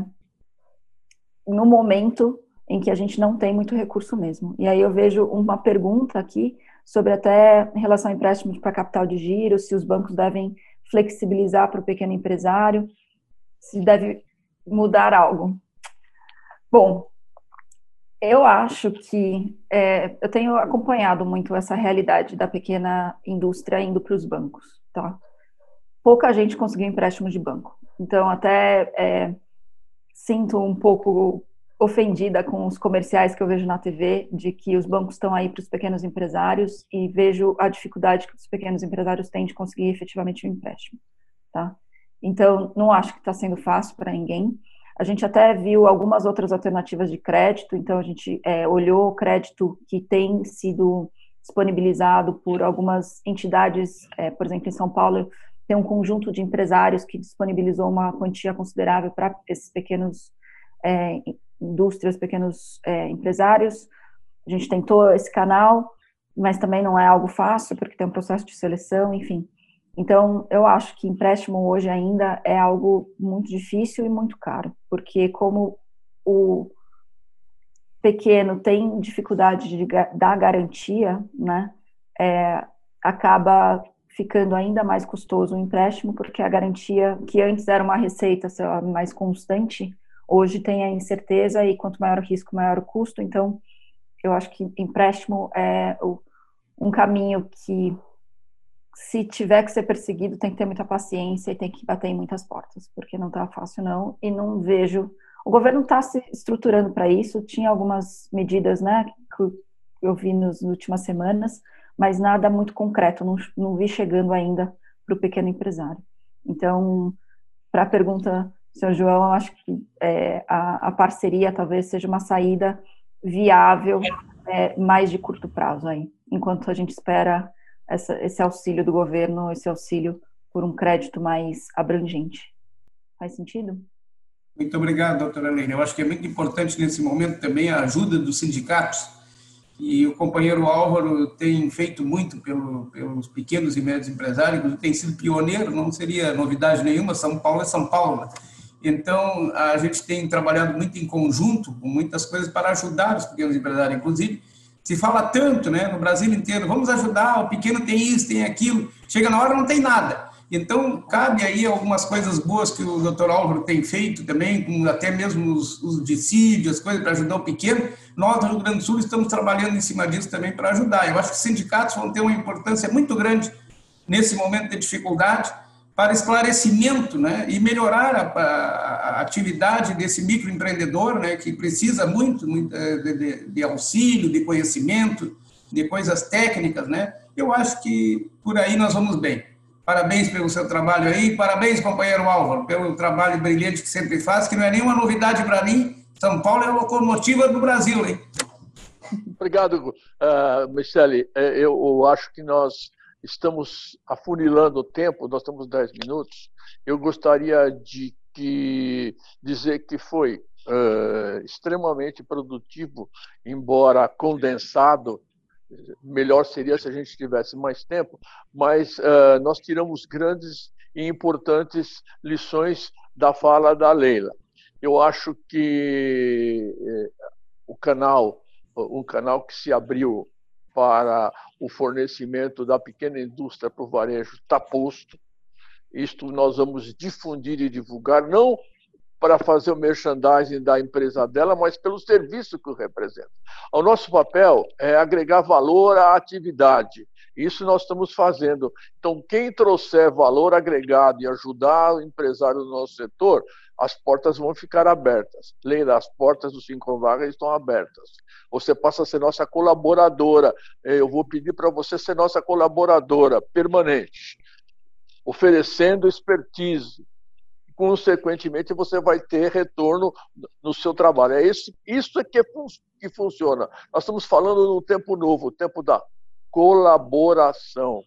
no momento em que a gente não tem muito recurso mesmo. E aí eu vejo uma pergunta aqui sobre até em relação a empréstimos para capital de giro, se os bancos devem flexibilizar para o pequeno empresário, se deve mudar algo. Bom, eu acho que é, eu tenho acompanhado muito essa realidade da pequena indústria indo para os bancos, tá? Pouca gente conseguiu empréstimo de banco, então até é, sinto um pouco ofendida com os comerciais que eu vejo na TV de que os bancos estão aí para os pequenos empresários e vejo a dificuldade que os pequenos empresários têm de conseguir efetivamente um empréstimo, tá? Então não acho que está sendo fácil para ninguém. A gente até viu algumas outras alternativas de crédito, então a gente é, olhou o crédito que tem sido disponibilizado por algumas entidades, é, por exemplo, em São Paulo, tem um conjunto de empresários que disponibilizou uma quantia considerável para esses pequenos é, indústrias, pequenos é, empresários. A gente tentou esse canal, mas também não é algo fácil, porque tem um processo de seleção, enfim. Então, eu acho que empréstimo hoje ainda é algo muito difícil e muito caro, porque como o pequeno tem dificuldade de dar garantia, né, é, acaba ficando ainda mais custoso o empréstimo, porque a garantia, que antes era uma receita lá, mais constante, hoje tem a incerteza e quanto maior o risco, maior o custo. Então, eu acho que empréstimo é um caminho que se tiver que ser perseguido, tem que ter muita paciência e tem que bater em muitas portas, porque não está fácil não, e não vejo... O governo está se estruturando para isso, tinha algumas medidas, né, que eu vi nas últimas semanas, mas nada muito concreto, não, não vi chegando ainda para o pequeno empresário. Então, para a pergunta, senhor João, eu acho que é, a, a, parceria talvez seja uma saída viável, é, mais de curto prazo aí, enquanto a gente espera essa, esse auxílio do governo, esse auxílio por um crédito mais abrangente. Faz sentido? Muito obrigado, doutora Leila. Eu acho que é muito importante nesse momento também a ajuda dos sindicatos, e o companheiro Álvaro tem feito muito pelo, pelos pequenos e médios empresários, tem sido pioneiro, não seria novidade nenhuma, São Paulo é São Paulo. Então, a gente tem trabalhado muito em conjunto, com muitas coisas para ajudar os pequenos empresários. Inclusive, se fala tanto né, no Brasil inteiro, vamos ajudar, o pequeno tem isso, tem aquilo, chega na hora não tem nada. Então, cabe aí algumas coisas boas que o doutor Álvaro tem feito também, até mesmo os, os dissídios, as coisas para ajudar o pequeno. Nós, do Rio Grande do Sul, estamos trabalhando em cima disso também para ajudar. Eu acho que os sindicatos vão ter uma importância muito grande nesse momento de dificuldade, para esclarecimento né, e melhorar a, a, a atividade desse microempreendedor, né, que precisa muito, muito eh, de, de, de, auxílio, de conhecimento, de coisas técnicas. Né? Eu acho que por aí nós vamos bem. Parabéns pelo seu trabalho aí, parabéns, companheiro Álvaro, pelo trabalho brilhante que sempre faz, que não é nenhuma novidade para mim. São Paulo é a locomotiva do Brasil, hein? Obrigado, uh, Michele. Eh, eu acho que nós estamos afunilando o tempo, nós temos 10 minutos. Eu gostaria de que, dizer que foi uh, extremamente produtivo, embora condensado. Melhor seria se a gente tivesse mais tempo, mas uh, nós tiramos grandes e importantes lições da fala da Leila. Eu acho que uh, o canal, um canal que se abriu para o fornecimento da pequena indústria para o varejo está posto. Isto nós vamos difundir e divulgar, não para fazer o merchandising da empresa dela, mas pelo serviço que representa. O nosso papel é agregar valor à atividade. Isso nós estamos fazendo. Então, quem trouxer valor agregado e ajudar o empresário do nosso setor, as portas vão ficar abertas. Leila, as portas do Cinco Vagas estão abertas. Você passa a ser nossa colaboradora. Eu vou pedir para você ser nossa colaboradora permanente, oferecendo expertise. Consequentemente, você vai ter retorno no seu trabalho. É isso, isso é que, que funciona. Nós estamos falando no tempo novo, o tempo da colaboração,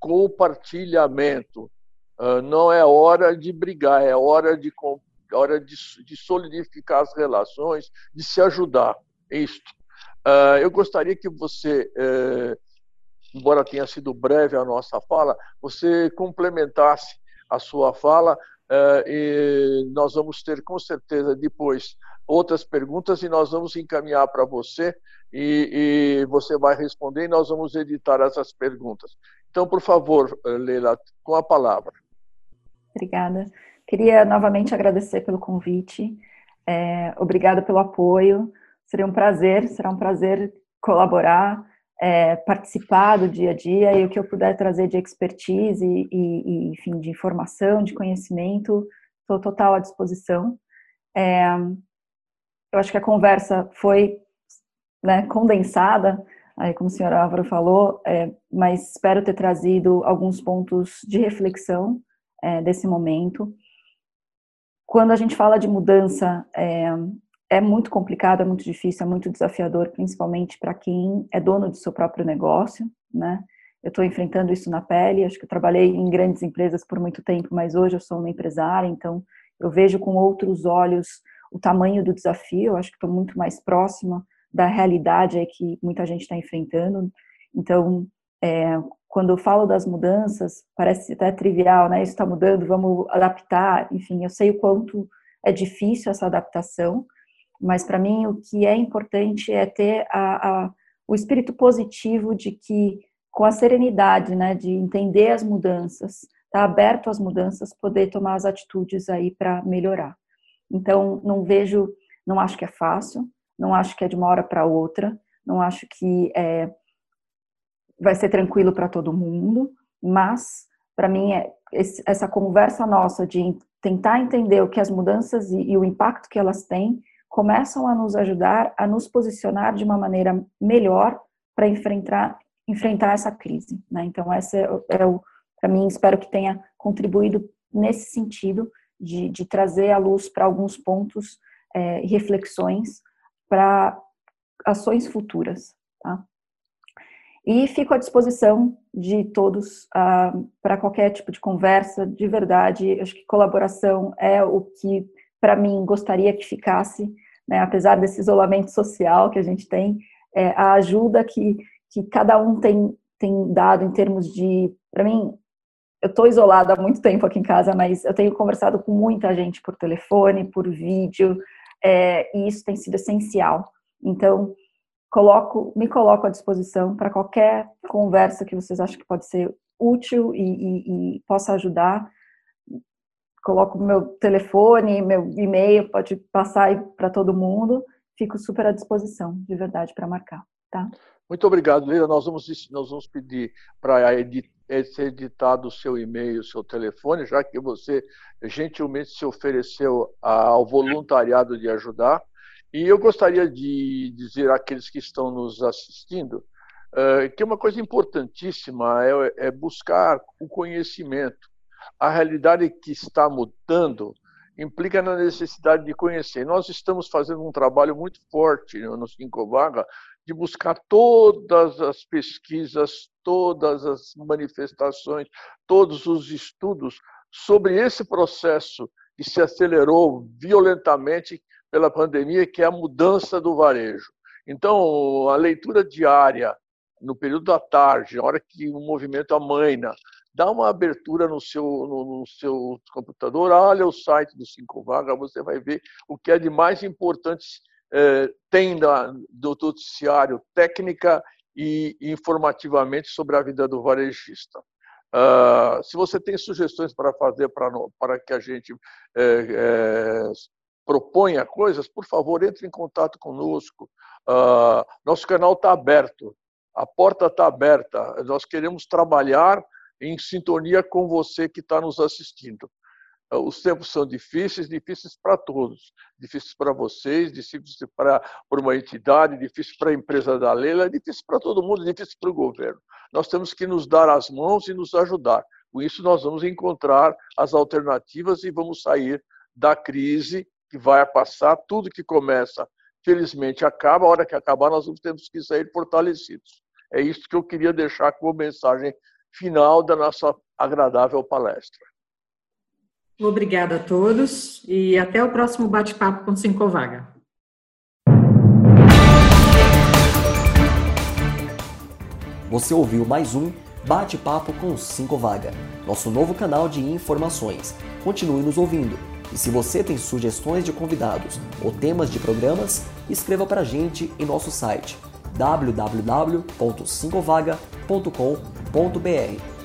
compartilhamento, Uh, não é hora de brigar, é hora de, hora de, de solidificar as relações, de se ajudar. É isto. Uh, eu gostaria que você, uh, embora tenha sido breve a nossa fala, você complementasse a sua fala e nós vamos ter com certeza depois outras perguntas e nós vamos encaminhar para você e, e, você vai responder e nós vamos editar essas perguntas. Então, por favor, Leila, com a palavra. Obrigada. Queria novamente agradecer pelo convite. É, obrigada pelo apoio. Seria um prazer, será um prazer colaborar, é, participar do dia a dia e o que eu puder trazer de expertise e, e enfim, de informação, de conhecimento, estou total à disposição. É, eu acho que a conversa foi né, condensada, aí como o senhor Álvaro falou, é, mas espero ter trazido alguns pontos de reflexão é, desse momento. Quando a gente fala de mudança, é, muito complicado, é muito difícil, é muito desafiador, principalmente para quem é dono do seu próprio negócio, né? Eu estou enfrentando isso na pele. Acho que eu trabalhei em grandes empresas por muito tempo, mas hoje eu sou uma empresária, então eu vejo com outros olhos o tamanho do desafio. Eu acho que estou muito mais próxima da realidade aí que muita gente está enfrentando. Então, é, quando eu falo das mudanças, parece até trivial, né? Isso está mudando, vamos adaptar. Enfim, eu sei o quanto é difícil essa adaptação, mas para mim o que é importante é ter a, a, o espírito positivo de que, com a serenidade, né, de entender as mudanças, estar tá aberto às mudanças, poder tomar as atitudes aí para melhorar. Então, não vejo, não acho que é fácil, não acho que é de uma hora para outra, não acho que é, vai ser tranquilo para todo mundo, mas para mim é esse, essa conversa nossa de tentar entender o que as mudanças e, e, o impacto que elas têm começam a nos ajudar a nos posicionar de uma maneira melhor para enfrentar enfrentar essa crise, né? Então essa é, é o para mim espero que tenha contribuído nesse sentido de, de trazer a luz para alguns pontos é, reflexões para ações futuras, tá? E fico à disposição de todos uh, para qualquer tipo de conversa, de verdade. Acho que colaboração é o que, para mim, gostaria que ficasse, né? apesar desse isolamento social que a gente tem. é, a ajuda que, que cada um tem, tem dado em termos de. Para mim, eu estou isolada há muito tempo aqui em casa, mas eu tenho conversado com muita gente por telefone, por vídeo, é, e isso tem sido essencial. Então, coloco, me coloco à disposição para qualquer conversa que vocês acham que pode ser útil e, e, e possa ajudar. Coloco meu telefone, meu e-mail, pode passar para todo mundo. Fico super à disposição, de verdade, para marcar, tá? Muito obrigado, Leila. Nós vamos, nós vamos pedir para ser editado o seu e-mail, o seu telefone, já que você gentilmente se ofereceu ao voluntariado de ajudar. E eu gostaria de dizer àqueles que estão nos assistindo uh, que uma coisa importantíssima é, é buscar o conhecimento. A realidade que está mudando implica na necessidade de conhecer. Nós estamos fazendo um trabalho muito forte no Cinco Vaga de buscar todas as pesquisas, todas as manifestações, todos os estudos sobre esse processo que se acelerou violentamente pela pandemia, que é a mudança do varejo. Então, a leitura diária, no período da tarde, na hora que o movimento amaina, dá uma abertura no seu, no, no seu computador, olha o site do Cinco Vaga, você vai ver o que é de mais importante eh, tem da, do noticiário técnica e informativamente sobre a vida do varejista. Uh, se você tem sugestões para fazer para, para que a gente eh, eh, proponha coisas, por favor, entre em contato conosco. Uh, nosso canal está aberto, a porta está aberta. Nós queremos trabalhar em sintonia com você que está nos assistindo. Uh, os tempos são difíceis, difíceis para todos. Difíceis para vocês, difíceis para uma entidade, difíceis para a empresa da Leila, difíceis para todo mundo, difíceis para o governo. Nós temos que nos dar as mãos e nos ajudar. Com isso, nós vamos encontrar as alternativas e vamos sair da crise que vai passar, tudo que começa, felizmente acaba, a hora que acabar nós temos que sair fortalecidos. É isso que eu queria deixar como mensagem final da nossa agradável palestra. Obrigada a todos e até o próximo bate-papo com Cinco Vaga. Você ouviu mais um Bate-Papo com Cinco Vaga, nosso novo canal de informações. Continue nos ouvindo. E se você tem sugestões de convidados ou temas de programas, escreva para a gente em nosso site www.cincovaga.com.br www.ecoagro.com.br.